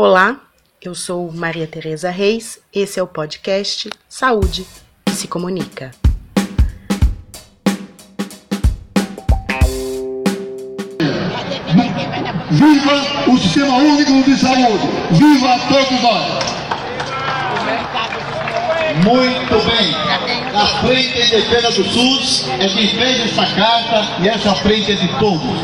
Olá, eu sou Maria Tereza Reis, esse é o podcast Saúde se Comunica. Viva o Sistema Único de Saúde! Viva todos nós! Muito bem. A frente em defesa do SUS é quem fez essa carta e essa frente é de todos.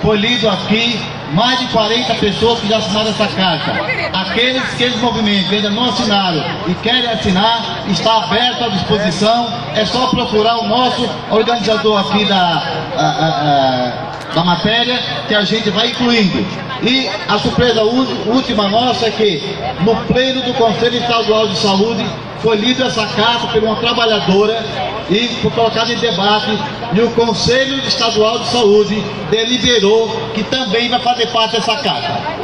Foi lido aqui mais de 40 pessoas que já assinaram essa carta. Aqueles que esse movimento ainda não assinaram e querem assinar, está aberto à disposição. É só procurar o nosso organizador aqui da, a, a, a, da matéria que a gente vai incluindo. E a surpresa última nossa é que no pleno do Conselho Estadual de Saúde foi lida essa carta por uma trabalhadora e foi colocada em debate e o Conselho Estadual de Saúde deliberou que também vai fazer parte dessa carta.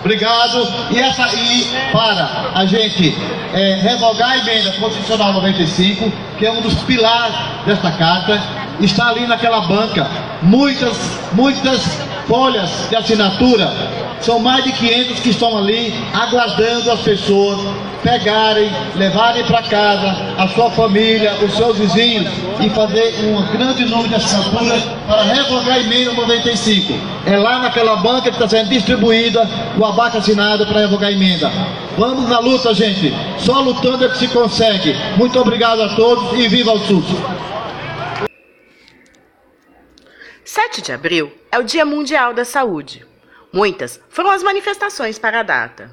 Obrigado. E, essa, e para a gente é, revogar a emenda constitucional 95, que é um dos pilares desta carta, está ali naquela banca muitas, muitas folhas de assinatura. São mais de 500 que estão ali aguardando as pessoas pegarem, levarem para casa a sua família, os seus vizinhos e fazer um grande número de assinaturas para revogar a emenda 95. É lá naquela banca que está sendo distribuída o abaixo assinado para revogar a emenda. Vamos na luta, gente. Só lutando é que se consegue. Muito obrigado a todos e viva o SUS! 7 de abril é o Dia Mundial da Saúde. Muitas foram as manifestações para a data.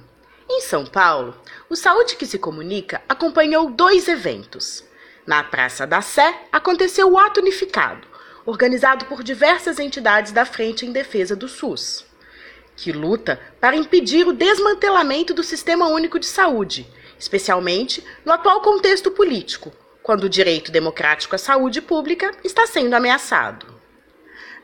Em São Paulo, o Saúde que se Comunica acompanhou dois eventos. Na Praça da Sé aconteceu o ato unificado, organizado por diversas entidades da Frente em Defesa do SUS, que luta para impedir o desmantelamento do Sistema Único de Saúde, especialmente no atual contexto político, quando o direito democrático à saúde pública está sendo ameaçado.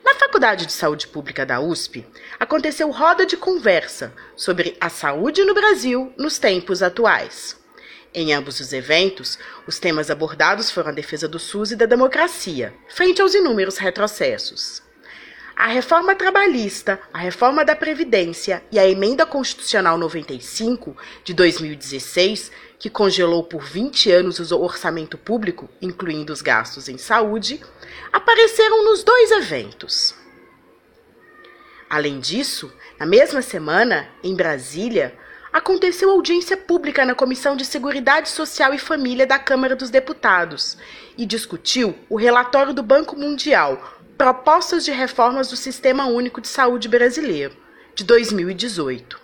Na Faculdade de Saúde Pública da USP, aconteceu roda de conversa sobre a saúde no Brasil nos tempos atuais. Em ambos os eventos, os temas abordados foram a defesa do SUS e da democracia, frente aos inúmeros retrocessos. A reforma trabalhista, a reforma da Previdência e a emenda constitucional 95 de 2016, que congelou por 20 anos o orçamento público, incluindo os gastos em saúde, apareceram nos dois eventos. Além disso, na mesma semana, em Brasília, aconteceu audiência pública na Comissão de Seguridade Social e Família da Câmara dos Deputados e discutiu o relatório do Banco Mundial Propostas de Reformas do Sistema Único de Saúde Brasileiro, de 2018.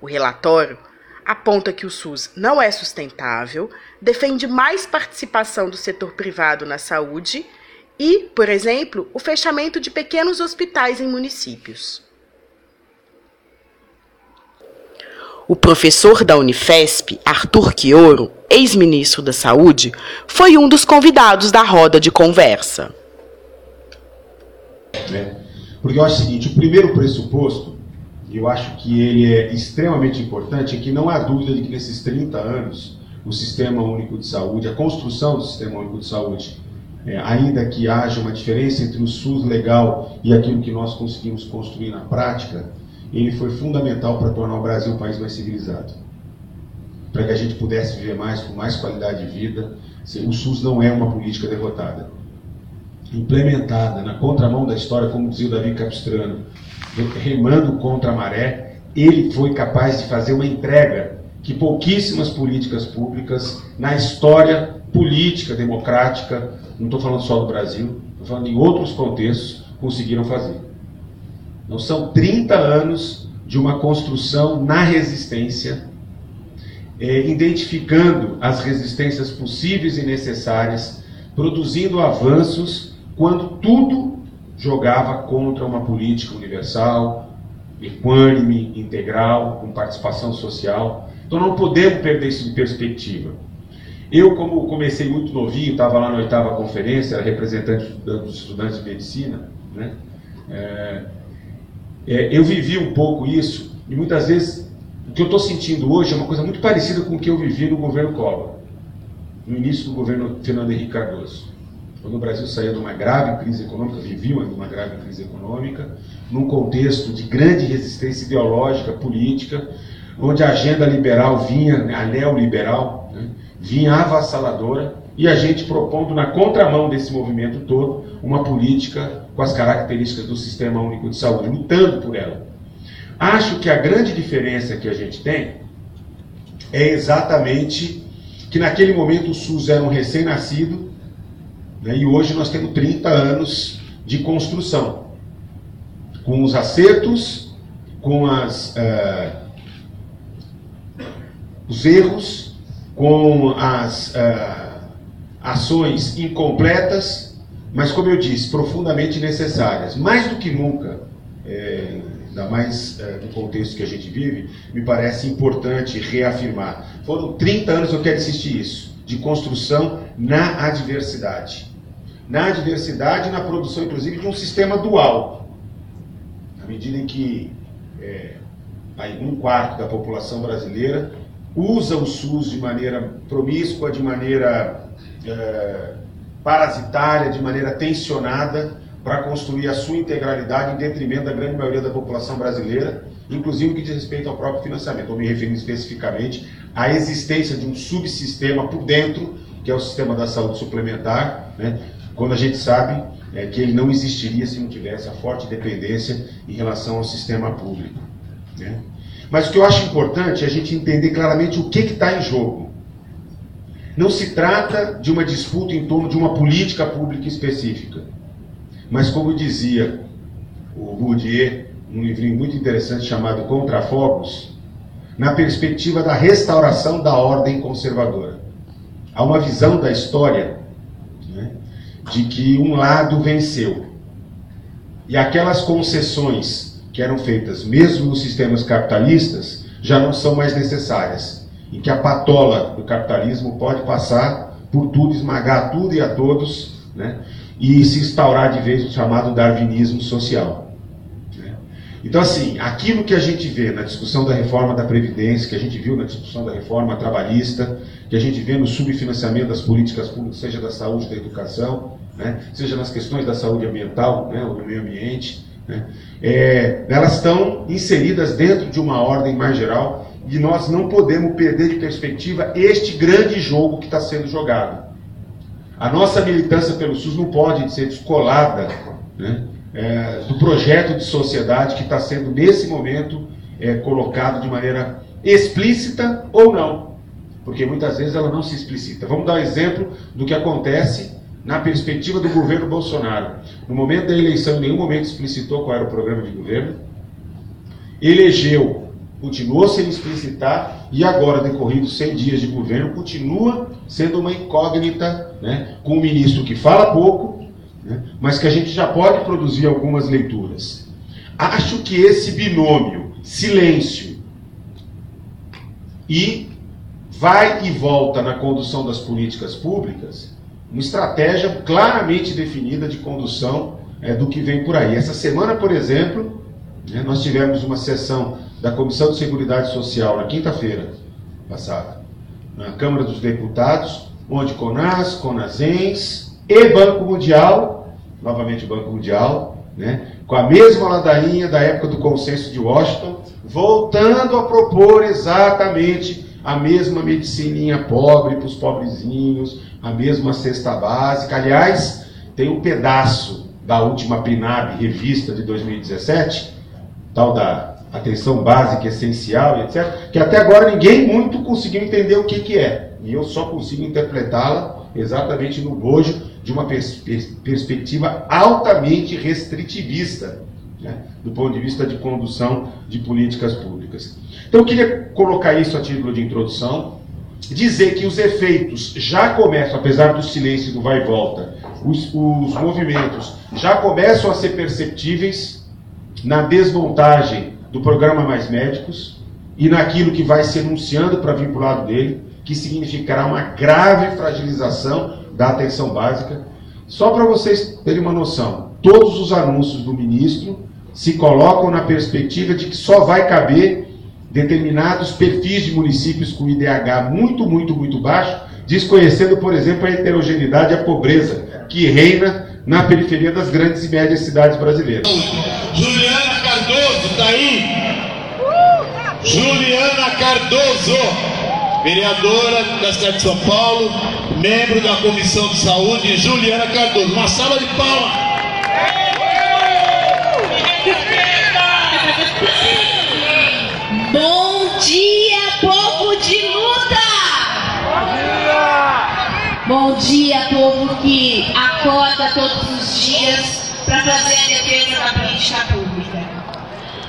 O relatório aponta que o SUS não é sustentável, defende mais participação do setor privado na saúde e, por exemplo, o fechamento de pequenos hospitais em municípios. O professor da Unifesp, Arthur Quioro, ex-ministro da Saúde, foi um dos convidados da roda de conversa. Né? Porque eu acho o seguinte: o primeiro pressuposto, e eu acho que ele é extremamente importante, é que não há dúvida de que nesses 30 anos o Sistema Único de Saúde, a construção do Sistema Único de Saúde, é, ainda que haja uma diferença entre o SUS legal e aquilo que nós conseguimos construir na prática, ele foi fundamental para tornar o Brasil um país mais civilizado. Para que a gente pudesse viver mais, com mais qualidade de vida. O SUS não é uma política derrotada. Implementada na contramão da história, como dizia o Davi Capistrano, remando contra a maré, ele foi capaz de fazer uma entrega que pouquíssimas políticas públicas na história política democrática não estou falando só do Brasil, estou falando em outros contextos, conseguiram fazer. Então são 30 anos de uma construção na resistência, é, identificando as resistências possíveis e necessárias, produzindo avanços quando tudo jogava contra uma política universal, equânime, integral, com participação social. Então não podemos perder isso de perspectiva. Eu, como comecei muito novinho, estava lá na oitava conferência, era representante dos estudantes de medicina, né? É, é, eu vivi um pouco isso, e muitas vezes o que eu estou sentindo hoje é uma coisa muito parecida com o que eu vivi no governo Collor, no início do governo Fernando Henrique Cardoso. Quando o Brasil saía de uma grave crise econômica, vivia uma grave crise econômica, num contexto de grande resistência ideológica, política, onde a agenda liberal vinha, né, a neoliberal, né, vinha avassaladora, e a gente propondo na contramão desse movimento todo uma política com as características do Sistema Único de Saúde, lutando por ela. Acho que a grande diferença que a gente tem é exatamente que naquele momento o SUS era um recém-nascido né, e hoje nós temos 30 anos de construção, com os acertos, com as, uh, os erros, com as uh, ações incompletas, mas como eu disse, profundamente necessárias. Mais do que nunca, é, ainda mais é, no contexto que a gente vive, me parece importante reafirmar. Foram 30 anos, eu quero insistir isso, de construção na adversidade. Na adversidade, na produção, inclusive, de um sistema dual. À medida em que é, um quarto da população brasileira usa o SUS de maneira promíscua, de maneira é, parasitária, de maneira tensionada, para construir a sua integralidade em detrimento da grande maioria da população brasileira, inclusive que diz respeito ao próprio financiamento. Estou me referindo especificamente à existência de um subsistema por dentro, que é o sistema da saúde suplementar, né? Quando a gente sabe é, que ele não existiria se não tivesse a forte dependência em relação ao sistema público. Né? Mas o que eu acho importante é a gente entender claramente o que está em jogo. Não se trata de uma disputa em torno de uma política pública específica. Mas como dizia o Bourdieu, num livrinho muito interessante chamado Contrafogos, na perspectiva da restauração da ordem conservadora. Há uma visão da história de que um lado venceu. E aquelas concessões que eram feitas, mesmo nos sistemas capitalistas, já não são mais necessárias. E que a patola do capitalismo pode passar por tudo, esmagar tudo e a todos, né? e se instaurar de vez o chamado darwinismo social. Então, assim, aquilo que a gente vê na discussão da reforma da Previdência, que a gente viu na discussão da reforma trabalhista, que a gente vê no subfinanciamento das políticas públicas, seja da saúde, da educação, né? seja nas questões da saúde ambiental, né? ou do meio ambiente, né? é, elas estão inseridas dentro de uma ordem mais geral e nós não podemos perder de perspectiva este grande jogo que está sendo jogado. A nossa militância pelo SUS não pode ser descolada né, é, do projeto de sociedade que está sendo, nesse momento, é, colocado de maneira explícita ou não. Porque muitas vezes ela não se explicita. Vamos dar um exemplo do que acontece na perspectiva do governo Bolsonaro. No momento da eleição, em nenhum momento explicitou qual era o programa de governo. Elegeu continuou sem explicitar e agora, decorridos 100 dias de governo, continua sendo uma incógnita, né, com um ministro que fala pouco, né, mas que a gente já pode produzir algumas leituras. Acho que esse binômio, silêncio e vai e volta na condução das políticas públicas, uma estratégia claramente definida de condução é, do que vem por aí. Essa semana, por exemplo, né, nós tivemos uma sessão da Comissão de Seguridade Social na quinta-feira passada, na Câmara dos Deputados, onde CONAS, CONASENS e Banco Mundial, novamente o Banco Mundial, né, com a mesma ladainha da época do consenso de Washington, voltando a propor exatamente a mesma medicininha pobre para os pobrezinhos, a mesma cesta básica. Aliás, tem um pedaço da última PNAB revista de 2017, tal da atenção básica, essencial, etc., que até agora ninguém muito conseguiu entender o que, que é. E eu só consigo interpretá-la exatamente no bojo de uma pers perspectiva altamente restritivista, né, do ponto de vista de condução de políticas públicas. Então eu queria colocar isso a título de introdução, dizer que os efeitos já começam, apesar do silêncio do vai e volta, os, os movimentos já começam a ser perceptíveis na desmontagem do programa Mais Médicos e naquilo que vai se anunciando para vir para o lado dele, que significará uma grave fragilização da atenção básica. Só para vocês terem uma noção, todos os anúncios do ministro se colocam na perspectiva de que só vai caber determinados perfis de municípios com IDH muito, muito, muito baixo, desconhecendo, por exemplo, a heterogeneidade e a pobreza que reina na periferia das grandes e médias cidades brasileiras. Juliana Cardoso, tá aí? Juliana Cardoso, vereadora da cidade de São Paulo, membro da Comissão de Saúde, Juliana Cardoso. Uma salva de palmas. Bom dia, povo de luta! Bom dia, povo que acorda todos os dias para fazer a defesa da política pública.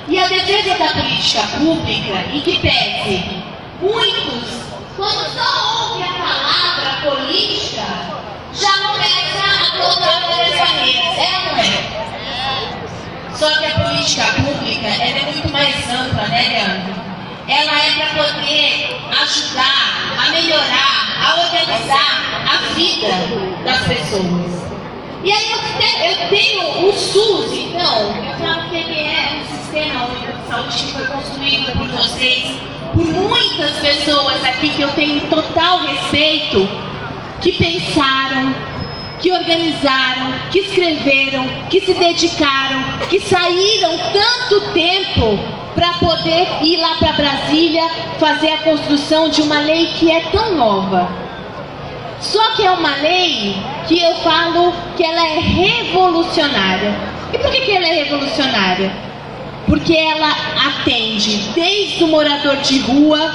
E a defesa da política pública, em que pese muitos, pública ela é muito mais ampla, né, Leandro? Ela é para poder ajudar a melhorar, a organizar a vida das pessoas. E aí eu, te, eu tenho o SUS, então, eu falo que ele é um sistema único de saúde que foi construído por vocês, por muitas pessoas aqui que eu tenho total respeito, que pensaram, que organizaram, que escreveram, que se dedicaram, que saíram tanto tempo para poder ir lá para Brasília fazer a construção de uma lei que é tão nova. Só que é uma lei que eu falo que ela é revolucionária. E por que, que ela é revolucionária? Porque ela atende desde o morador de rua,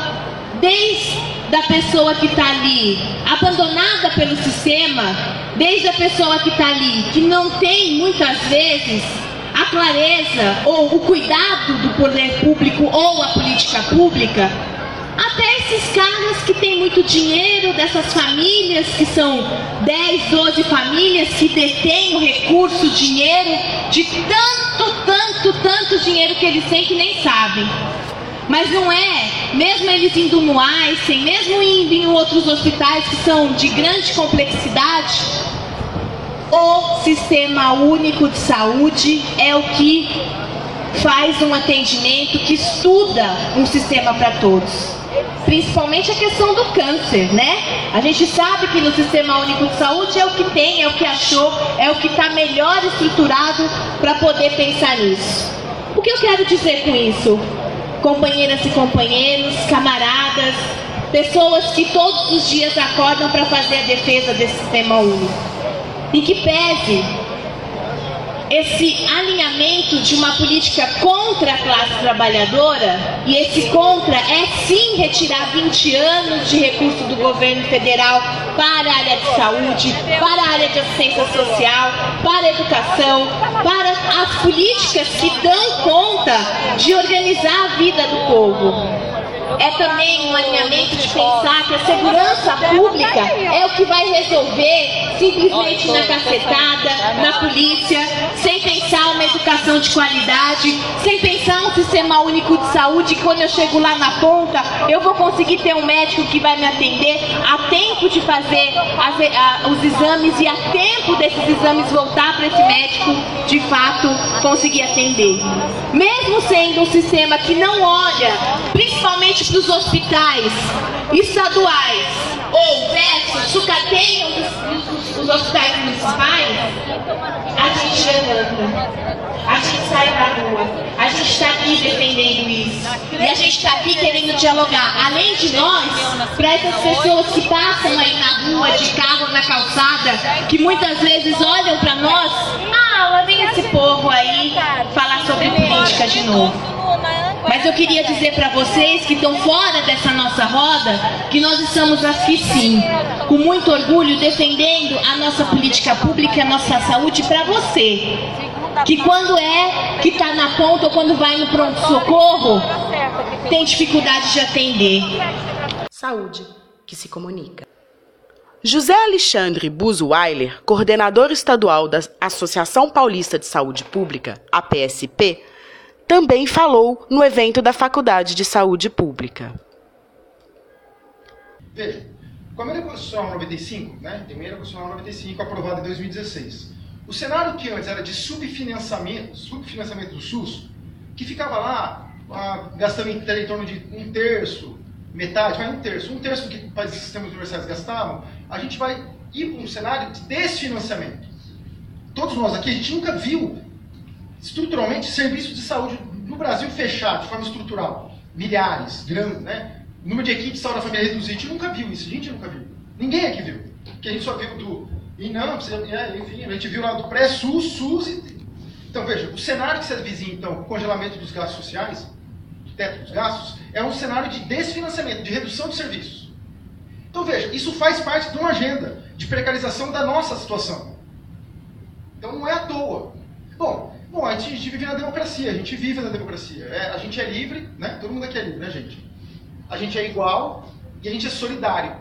desde da pessoa que está ali abandonada pelo sistema, desde a pessoa que está ali que não tem muitas vezes a clareza ou o cuidado do poder público ou a política pública, até esses caras que têm muito dinheiro, dessas famílias que são 10, 12 famílias que detêm o recurso, o dinheiro, de tanto, tanto, tanto dinheiro que eles têm que nem sabem. Mas não é, mesmo eles indo no Einstein, mesmo indo em outros hospitais que são de grande complexidade, o Sistema Único de Saúde é o que faz um atendimento, que estuda um sistema para todos. Principalmente a questão do câncer, né? A gente sabe que no Sistema Único de Saúde é o que tem, é o que achou, é o que está melhor estruturado para poder pensar nisso. O que eu quero dizer com isso? Companheiras e companheiros, camaradas, pessoas que todos os dias acordam para fazer a defesa desse sistema único. E que pese esse alinhamento de uma política contra a classe trabalhadora, e esse contra é sim retirar 20 anos de recurso do governo federal para a área de saúde, para a área de assistência social, para a educação, para as políticas que dão conta de organizar a vida do povo é também um alinhamento de pensar que a segurança pública é o que vai resolver simplesmente na cacetada, na polícia, sem pensar uma educação de qualidade, sem pensar um sistema único de saúde. Quando eu chego lá na ponta, eu vou conseguir ter um médico que vai me atender a tempo de fazer as, a, os exames e a tempo desses exames voltar para esse médico de fato conseguir atender. Mesmo sendo um sistema que não olha, principalmente para os hospitais estaduais ou versus sucateiam os, os, os hospitais municipais, a gente levanta. A gente sai pra rua. A gente está aqui defendendo isso. E a gente está aqui querendo dialogar. Além de nós, para essas pessoas que passam aí na rua, de carro, na calçada, que muitas vezes olham para nós, ah, lá vem esse povo aí falar sobre política de novo. Mas eu queria dizer para vocês que estão fora dessa nossa roda que nós estamos aqui sim, com muito orgulho, defendendo a nossa política pública e a nossa saúde para você. Que quando é que está na ponta ou quando vai no pronto-socorro, tem dificuldade de atender. Saúde que se comunica. José Alexandre Buzuweiler, coordenador estadual da Associação Paulista de Saúde Pública, APSP, também falou no evento da Faculdade de Saúde Pública. Veja, com a emenda constitucional 95, né, emenda constitucional 95 aprovada em 2016, o cenário que antes era de subfinanciamento, subfinanciamento do SUS, que ficava lá ah, gastando em, em, torno de um terço, metade, vai um terço, um terço do que os sistemas universais gastavam, a gente vai ir para um cenário de desfinanciamento. Todos nós aqui, a gente nunca viu estruturalmente serviços de saúde no Brasil fechado de forma estrutural. Milhares, grandes, né? O número de equipes de saúde da família reduzido, a gente nunca viu isso, a gente nunca viu. Ninguém aqui viu. Porque a gente só viu do INAM, é, enfim, a gente viu lá do pré-SUS, SUS e... Então, veja, o cenário que se avizinha, então, congelamento dos gastos sociais, teto dos gastos, é um cenário de desfinanciamento, de redução de serviços. Então, veja, isso faz parte de uma agenda de precarização da nossa situação. Então, não é à toa. Bom, bom a, gente, vive na democracia, a gente vive na democracia. É, a gente é livre, né? Todo mundo aqui é livre, né, gente? A gente é igual e a gente é solidário.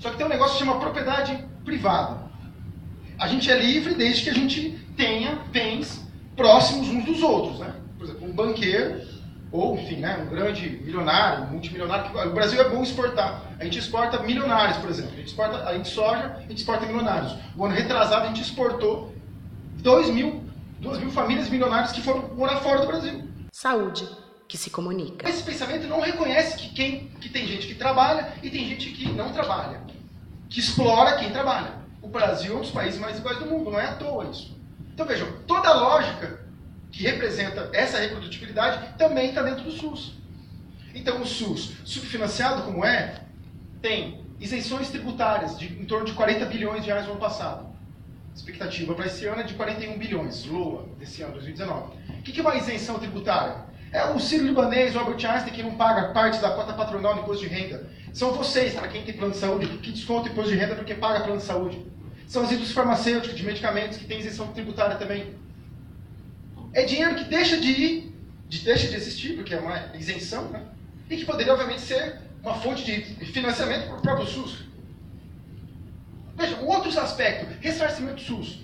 Só que tem um negócio que chama propriedade privada. A gente é livre desde que a gente tenha bens próximos uns dos outros, né? Por exemplo, um banqueiro ou, enfim, né, um grande milionário, multimilionário. O Brasil é bom exportar. A gente exporta milionários, por exemplo. A gente exporta, a gente soja, a gente exporta milionários. O ano retrasado a gente exportou 2 mil, 2 mil famílias milionárias que foram morar fora do Brasil. Saúde que se comunica. Esse pensamento não reconhece que, quem, que tem gente que trabalha e tem gente que não trabalha, que explora quem trabalha. O Brasil é um dos países mais iguais do mundo, não é à toa isso. Então vejam, toda a lógica que representa essa reprodutibilidade também está dentro do SUS. Então o SUS, subfinanciado como é, tem isenções tributárias de em torno de 40 bilhões de reais no ano passado. Expectativa para esse ano é de 41 bilhões, LOA, desse ano, 2019. O que é uma isenção tributária? É o Ciro Libanês, o Albert Einstein, que não paga parte da cota patronal no imposto de renda. São vocês, para quem tem plano de saúde, que desconta imposto de renda porque paga plano de saúde. São as indústrias farmacêuticas de medicamentos que têm isenção tributária também. É dinheiro que deixa de ir, de, deixa de existir, porque é uma isenção, né? e que poderia, obviamente, ser uma fonte de financiamento para o próprio SUS. Veja, outros aspectos. Ressarcimento SUS.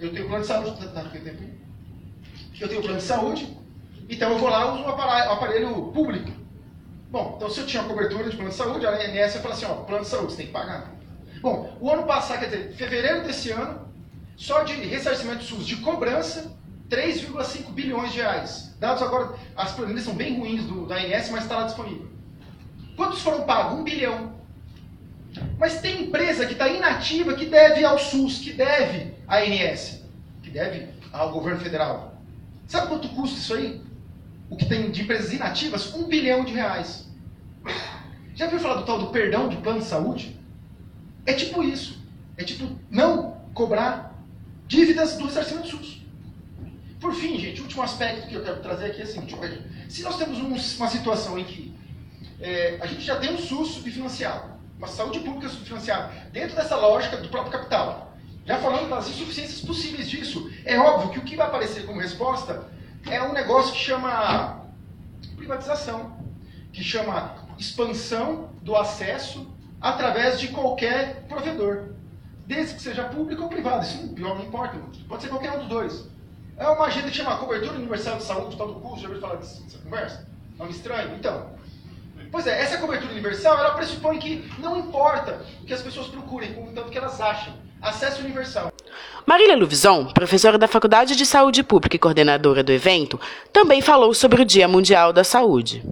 Eu tenho plano de saúde. Tá, tá, tempo? Eu tenho plano de saúde, então eu vou lá e uso um aparelho, um aparelho público. Bom, então se eu tinha cobertura de plano de saúde, a ANS fala assim, ó, plano de saúde, você tem que pagar. Bom, o ano passado, quer dizer, fevereiro desse ano, só de ressarcimento SUS de cobrança, 3,5 bilhões de reais. Dados agora, as planilhas são bem ruins do, da ANS, mas está lá disponível. Quantos foram pagos? Um bilhão. Mas tem empresa que está inativa que deve ao SUS, que deve à ANS, que deve ao governo federal. Sabe quanto custa isso aí? O que tem de empresas inativas? Um bilhão de reais. Já viu falar do tal do perdão de plano de saúde? É tipo isso. É tipo não cobrar dívidas do ressarcimento SUS. Por fim, gente, o último aspecto que eu quero trazer aqui é seguinte: se nós temos um, uma situação em que é, a gente já tem um SUS subfinanciado, uma saúde pública subfinanciada, dentro dessa lógica do próprio capital, já falando das insuficiências possíveis disso, é óbvio que o que vai aparecer como resposta é um negócio que chama privatização, que chama expansão do acesso através de qualquer provedor. Desde que seja público ou privado, isso não, não importa, pode ser qualquer um dos dois. É uma agenda que chama Cobertura Universal de Saúde, tal do curso, já ouviu falar dessa conversa? Nome estranho? Então, pois é, essa cobertura universal, ela pressupõe que não importa o que as pessoas procurem, contanto que elas achem. Acesso universal. Marília Luvison, professora da Faculdade de Saúde Pública e coordenadora do evento, também falou sobre o Dia Mundial da Saúde.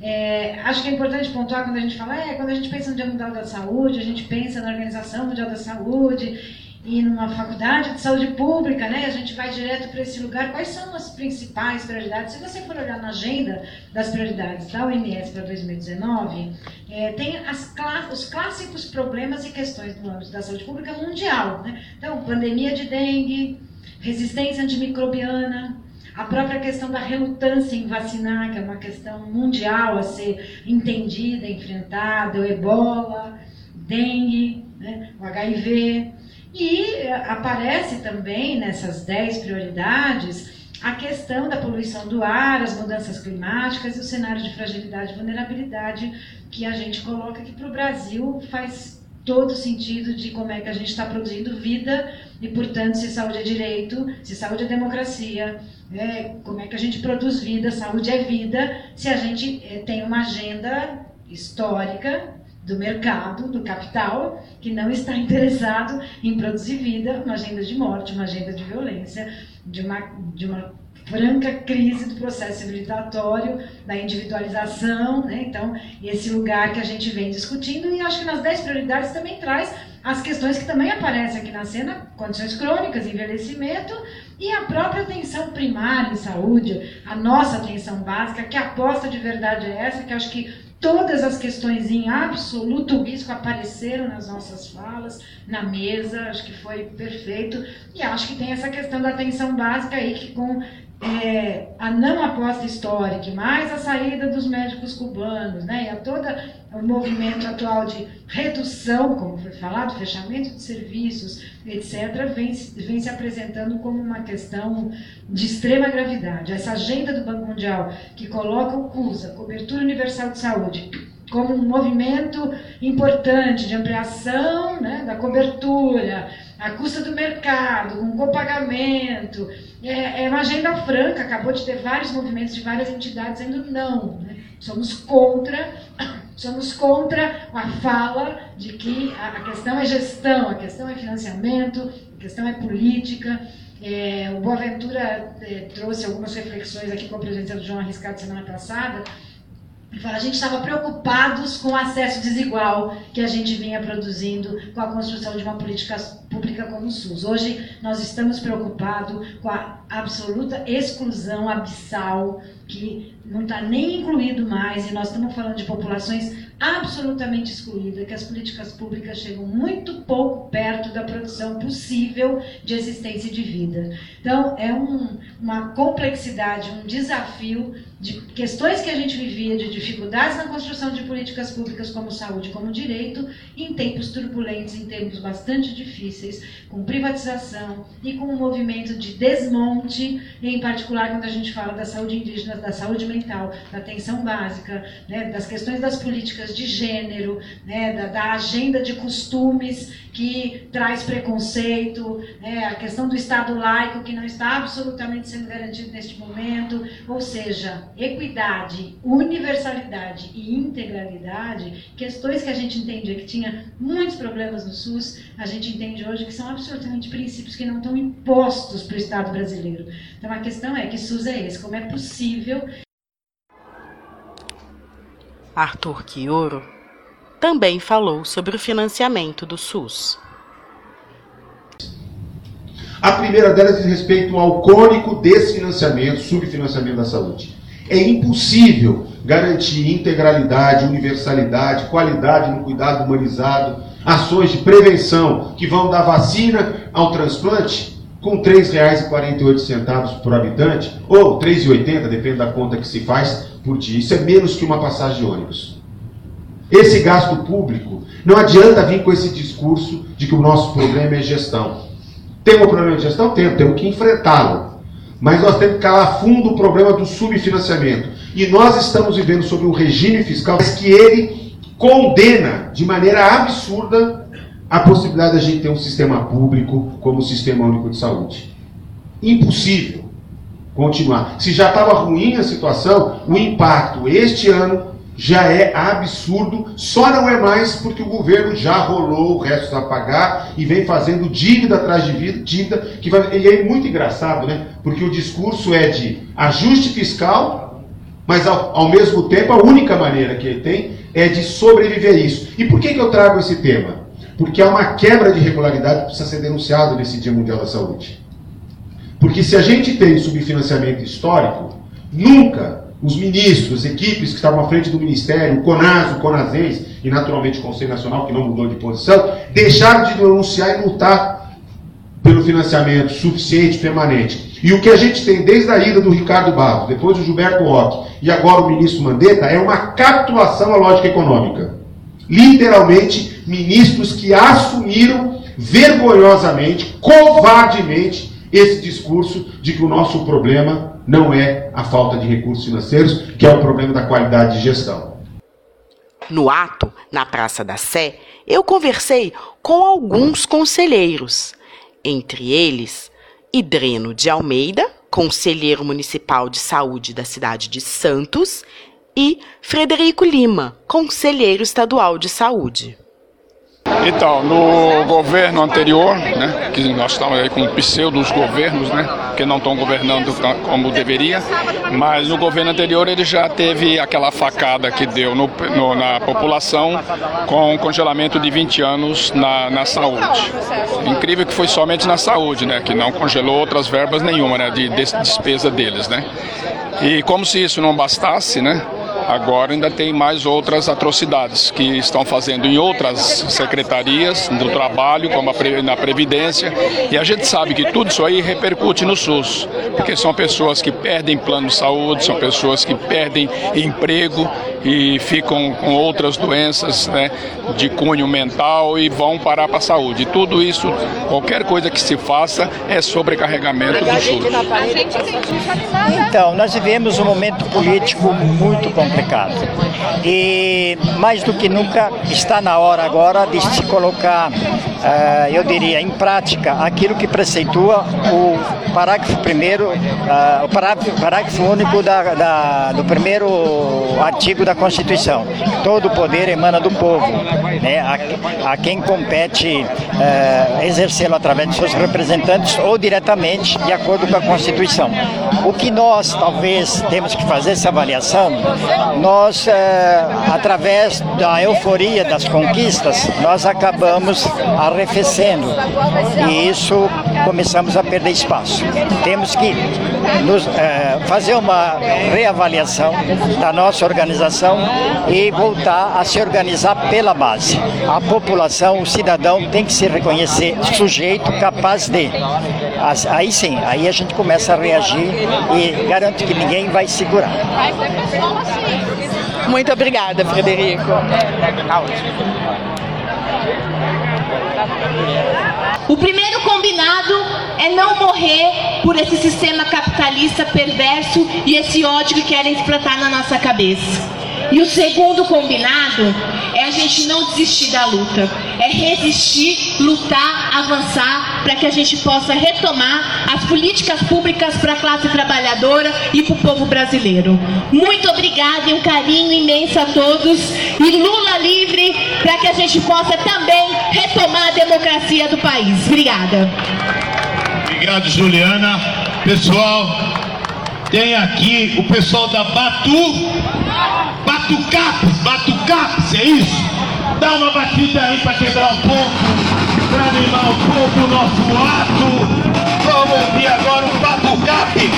É, acho que é importante pontuar quando a gente fala, é, quando a gente pensa no Dia Mundial da Saúde, a gente pensa na Organização Mundial da Saúde e numa faculdade de saúde pública, né, a gente vai direto para esse lugar. Quais são as principais prioridades? Se você for olhar na agenda das prioridades da OMS para 2019, é, tem as, os clássicos problemas e questões no âmbito da saúde pública mundial. Né? Então, pandemia de dengue, resistência antimicrobiana, a própria questão da relutância em vacinar, que é uma questão mundial a ser entendida, enfrentada, o ebola, dengue, né, o HIV. E aparece também nessas 10 prioridades a questão da poluição do ar, as mudanças climáticas e o cenário de fragilidade e vulnerabilidade que a gente coloca aqui para o Brasil faz todo sentido de como é que a gente está produzindo vida e, portanto, se saúde é direito, se saúde é democracia, é, como é que a gente produz vida, saúde é vida, se a gente é, tem uma agenda histórica do mercado, do capital, que não está interessado em produzir vida, uma agenda de morte, uma agenda de violência, de uma, de uma franca crise do processo civilizatório, da individualização, né? então esse lugar que a gente vem discutindo e acho que nas 10 prioridades também traz as questões que também aparecem aqui na cena, condições crônicas, envelhecimento E a própria atenção primária em saúde, a nossa atenção básica, que aposta de verdade é essa, que acho que todas as questões em absoluto risco apareceram nas nossas falas, na mesa, acho que foi perfeito. E acho que tem essa questão da atenção básica aí, que com é, a não aposta histórica, mais a saída dos médicos cubanos, né, e a todo o movimento atual de redução, como foi falado, fechamento de serviços, etc., vem, vem se apresentando como uma questão de extrema gravidade. Essa agenda do Banco Mundial, que coloca o CUSA, Cobertura Universal de Saúde, como um movimento importante de ampliação né, da cobertura, a custa do mercado, com copagamento. É, é uma agenda franca, acabou de ter vários movimentos de várias entidades dizendo não. Né? Somos contra, somos contra a fala de que a, questão é gestão, a questão é financiamento, a questão é política. É, o Boaventura é, trouxe algumas reflexões aqui com a presença do João Arriscado semana passada, a gente estava preocupados com o acesso desigual que a gente vinha produzindo com a construção de uma política pública como o SUS. Hoje nós estamos preocupados com a absoluta exclusão abissal que não está nem incluído mais, e nós estamos falando de populações absolutamente excluídas, que as políticas públicas chegam muito pouco perto da produção possível de existência de vida. Então, é um, uma complexidade, um desafio de questões que a gente vivia, de dificuldades na construção de políticas públicas como saúde, como direito, em tempos turbulentos, em tempos bastante difíceis, com privatização e com um movimento de desmonte, em particular quando a gente fala da saúde indígena, da saúde mental, da atenção básica, né, das questões das políticas de gênero, né, da, da, agenda de costumes que traz preconceito, né, a questão do Estado laico que não está absolutamente sendo garantido neste momento, ou seja, equidade, universalidade e integralidade, questões que a gente entendia que tinha muitos problemas no SUS, a gente entende hoje que são absolutamente princípios que não estão impostos para o Estado brasileiro. Então a questão é que SUS é esse, como é possível Arthur Quioro, também falou sobre o financiamento do SUS. A primeira delas diz respeito ao crônico desfinanciamento, subfinanciamento da saúde. É impossível garantir integralidade, universalidade, qualidade no cuidado humanizado, ações de prevenção que vão da vacina ao transplante com R$ 3,48 por habitante, ou R$ 3,80, depende da conta que se faz, por dia. Isso é menos que uma passagem de ônibus. Esse gasto público, não adianta vir com esse discurso de que o nosso problema é gestão. Tem um problema de gestão? Tem, temos que enfrentá-lo. Mas nós temos que calar fundo o problema do subfinanciamento. E nós estamos vivendo sobre um regime fiscal que ele condena de maneira absurda a possibilidade de a gente ter um sistema público como o Sistema Único de Saúde. Impossível continuar. Se já estava ruim a situação, o impacto este ano já é absurdo, só não é mais porque o governo já rolou o resto a pagar e vem fazendo dívida atrás de dívida, que vai, e é muito engraçado, né? Porque o discurso é de ajuste fiscal, mas ao, ao mesmo tempo a única maneira que ele tem é de sobreviver a isso. E por que, que eu trago esse tema? Porque há uma quebra de regularidade que precisa ser denunciado nesse Dia Mundial da Saúde. Porque se a gente tem subfinanciamento histórico, nunca os ministros, equipes que estavam à frente do Ministério, o CONAS, o CONASENS e naturalmente o Conselho Nacional, que não mudou de posição, deixaram de denunciar e lutar pelo financiamento suficiente, permanente. E o que a gente tem desde a ida do Ricardo Barros, depois do Gilberto Roque e agora o ministro Mandetta é uma capitulação à lógica econômica. Literalmente, ministros que assumiram vergonhosamente, covardemente, esse discurso de que o nosso problema não é a falta de recursos financeiros, que é o problema da qualidade de gestão. No ato, na Praça da Sé, eu conversei com alguns conselheiros, entre eles Idreno de Almeida, conselheiro municipal de saúde da cidade de Santos, e Frederico Lima, conselheiro estadual de saúde. Então, no governo anterior, né, que nós estamos aí com pseudos governos, né, que não estão governando como deveria, mas no governo anterior ele já teve aquela facada que deu no, no, na população com congelamento de 20 anos na, na saúde. Incrível que foi somente na saúde, né, que não congelou outras verbas nenhuma, né, de despesa deles, né. E como se isso não bastasse, né, Agora ainda tem mais outras atrocidades que estão fazendo em outras secretarias do trabalho, como a na Previdência, e a gente sabe que tudo isso aí repercute no SUS, porque são pessoas que perdem plano de saúde, são pessoas que perdem emprego e ficam com outras doenças né, de cunho mental e vão parar para a saúde. Tudo isso, qualquer coisa que se faça, é sobrecarregamento do SUS. Então, nós vivemos um momento político muito complicado. E mais do que nunca está na hora agora de se colocar, eu diria, em prática aquilo que preceitua o parágrafo primeiro, uh, o parágrafo, parágrafo único da, da, do primeiro artigo da Constituição. Todo o poder emana do povo, né? a, a quem compete uh, exercê-lo através de seus representantes ou diretamente de acordo com a Constituição. O que nós talvez temos que fazer essa avaliação, nós, através da euforia das conquistas, nós acabamos arrefecendo e isso começamos a perder espaço. Temos que nos, é, fazer uma reavaliação da nossa organização e voltar a se organizar pela base. A população, o cidadão tem que se reconhecer sujeito capaz de. Aí sim, aí a gente começa a reagir e garanto que ninguém vai segurar. Muito obrigada, Frederico. O primeiro combinado é não morrer por esse sistema capitalista perverso e esse ódio que querem implantar na nossa cabeça. E o segundo combinado é a gente não desistir da luta, é resistir, lutar, avançar para que a gente possa retomar as políticas públicas para a classe trabalhadora e para o povo brasileiro. Muito obrigada e um carinho imenso a todos e Lula livre para que a gente possa também retomar a democracia do país. Obrigada. Obrigado, Juliana. Pessoal, tem aqui o pessoal da Batu Batucapes, batucapes, é isso? Dá uma batida aí para quebrar um pouco, para animar um pouco o nosso ato. Vamos ouvir agora o batucape.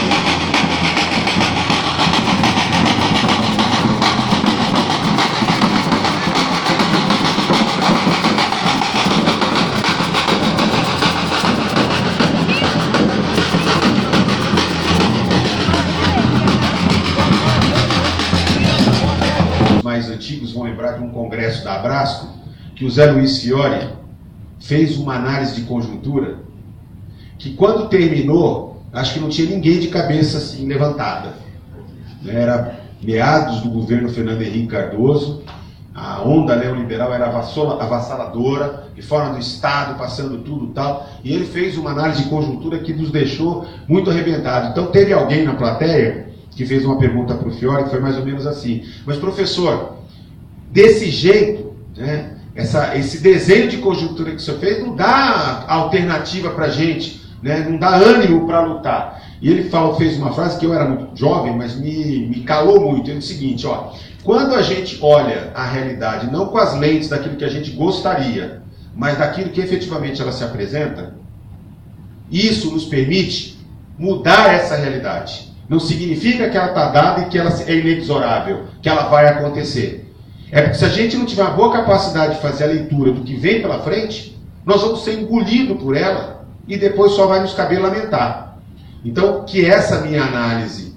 Vão lembrar de um congresso da Abrasco, que o Zé Luiz Fiore fez uma análise de conjuntura, que quando terminou, acho que não tinha ninguém de cabeça assim levantada. Era meados do governo Fernando Henrique Cardoso, a onda neoliberal era avassaladora, de fora do Estado, passando tudo tal, e ele fez uma análise de conjuntura que nos deixou muito arrebentados. Então teve alguém na plateia que fez uma pergunta para o Fiore, que foi mais ou menos assim, mas professor, desse jeito, né, essa, esse desenho de conjuntura que o senhor fez não dá alternativa para a gente, né, não dá ânimo para lutar. E ele falou, fez uma frase que eu era muito jovem, mas me, me calou muito. Ele disse o seguinte: ó, quando a gente olha a realidade não com as lentes daquilo que a gente gostaria, mas daquilo que efetivamente ela se apresenta, isso nos permite mudar essa realidade. Não significa que ela está dada e que ela é inexorável, que ela vai acontecer. É porque se a gente não tiver uma boa capacidade de fazer a leitura do que vem pela frente, nós vamos ser engolidos por ela e depois só vai nos caber lamentar. Então, que essa minha análise,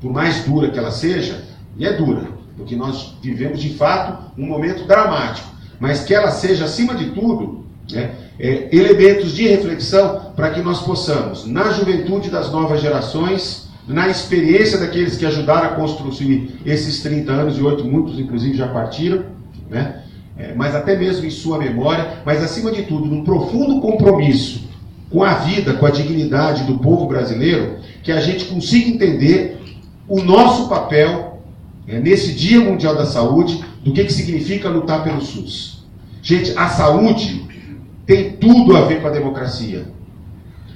por mais dura que ela seja, e é dura, porque nós vivemos de fato um momento dramático, mas que ela seja, acima de tudo, né, é, elementos de reflexão para que nós possamos, na juventude das novas gerações, na experiência daqueles que ajudaram a construir esses 30 anos, e oito muitos inclusive já partiram, né? É, mas até mesmo em sua memória, mas acima de tudo, num profundo compromisso com a vida, com a dignidade do povo brasileiro, que a gente consiga entender o nosso papel é, nesse Dia Mundial da Saúde, do que, que significa lutar pelo SUS. Gente, a saúde tem tudo a ver com a democracia.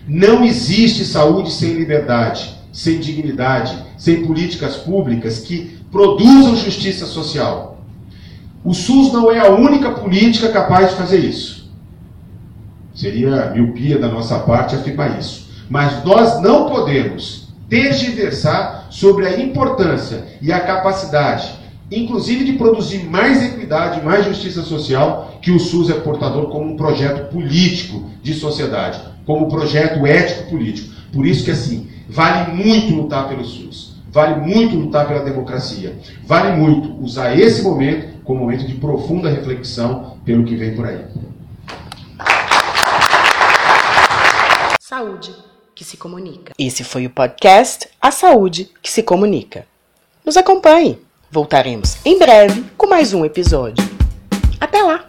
Não existe saúde sem liberdade, sem dignidade, sem políticas públicas que produzam justiça social. O SUS não é a única política capaz de fazer isso. Seria miopia da nossa parte afirmar isso. Mas nós não podemos tergiversar sobre a importância e a capacidade, inclusive de produzir mais equidade, mais justiça social, que o SUS é portador como um projeto político de sociedade, como um projeto ético político. Por isso que assim, vale muito lutar pelo SUS, vale muito lutar pela democracia, vale muito usar esse momento como um momento de profunda reflexão pelo que vem por aí. Saúde que se comunica. Esse foi o podcast A Saúde que se comunica. Nos acompanhe. Voltaremos em breve com mais um episódio. Até lá!